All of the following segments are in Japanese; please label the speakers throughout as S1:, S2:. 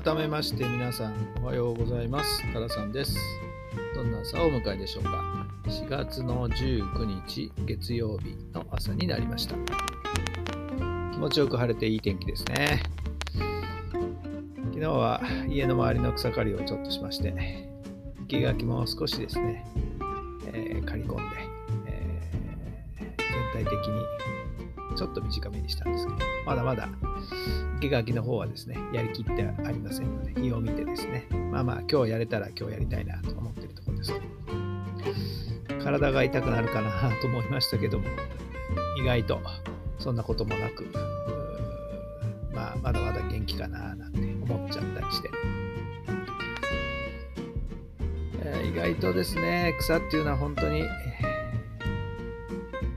S1: 改めまして皆さんおはようございます。タラさんです。どんな朝をお迎えでしょうか。4月の19日月曜日の朝になりました。気持ちよく晴れていい天気ですね。昨日は家の周りの草刈りをちょっとしまして生垣も少しですね、えー、刈り込んで、えー、全体的にちょっと短めにしたんですけど、まだまだ生垣の方はですね、やりきってありませんので、日を見てですね、まあまあ今日やれたら今日やりたいなと思ってるところですけど、体が痛くなるかなと思いましたけども、意外とそんなこともなく、まあまだまだ元気かななんて思っちゃったりして、え、意外とですね、草っていうのは本当に、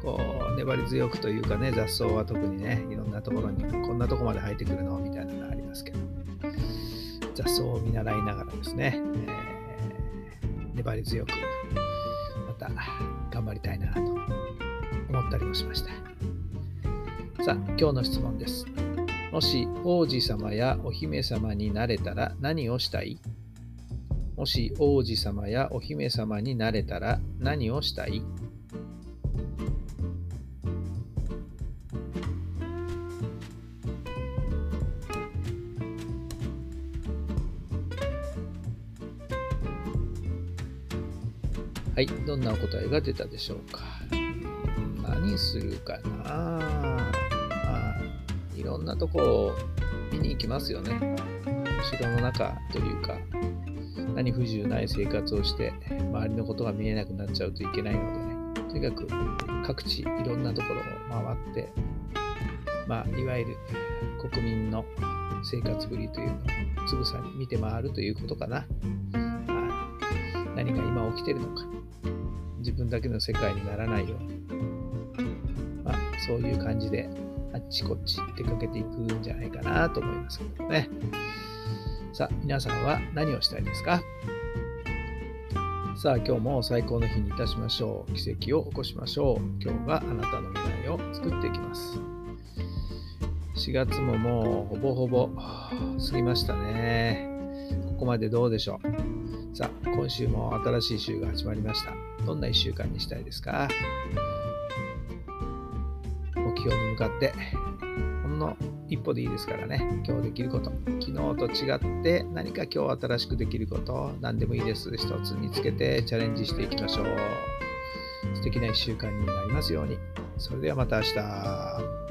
S1: こう粘り強くというかね雑草は特にねいろんなところにこんなとこまで生えてくるの？みたいなのがありますけど。雑草を見習いながらですね、えー、粘り強くまた頑張りたいなと思ったりもしました。さあ今日の質問です。もし王子様やお姫様になれたら何をしたい？もし王子様やお姫様になれたら何をしたい？はい、どんなお答えが出たでしょうか？何するかな、まあ、いろんなとこを見に行きますよね。城の中というか、何不自由ない生活をして、周りのことが見えなくなっちゃうといけないのでね、とにかく各地いろんなところを回って、まあ、いわゆる国民の生活ぶりというのをつぶさに見て回るということかな。何が今起きてるのか。自分だけの世界にならないように、まあ、そういう感じであっちこっち出かけていくんじゃないかなと思いますけどね。さあ、皆さんは何をしたいですか？さあ、今日も最高の日にいたしましょう。奇跡を起こしましょう。今日があなたの未来を作っていきます。4月ももうほぼほぼ過ぎましたね。ここまでどうでしょう？さあ、今週も新しい週が始まりました。どんな1週間にしたいですか？目標に向かって、ほんの一歩でいいですからね、今日できること、昨日と違って何か今日新しくできること、何でもいいです。一つ見つけてチャレンジしていきましょう。素敵な1週間になりますように。それではまた明日。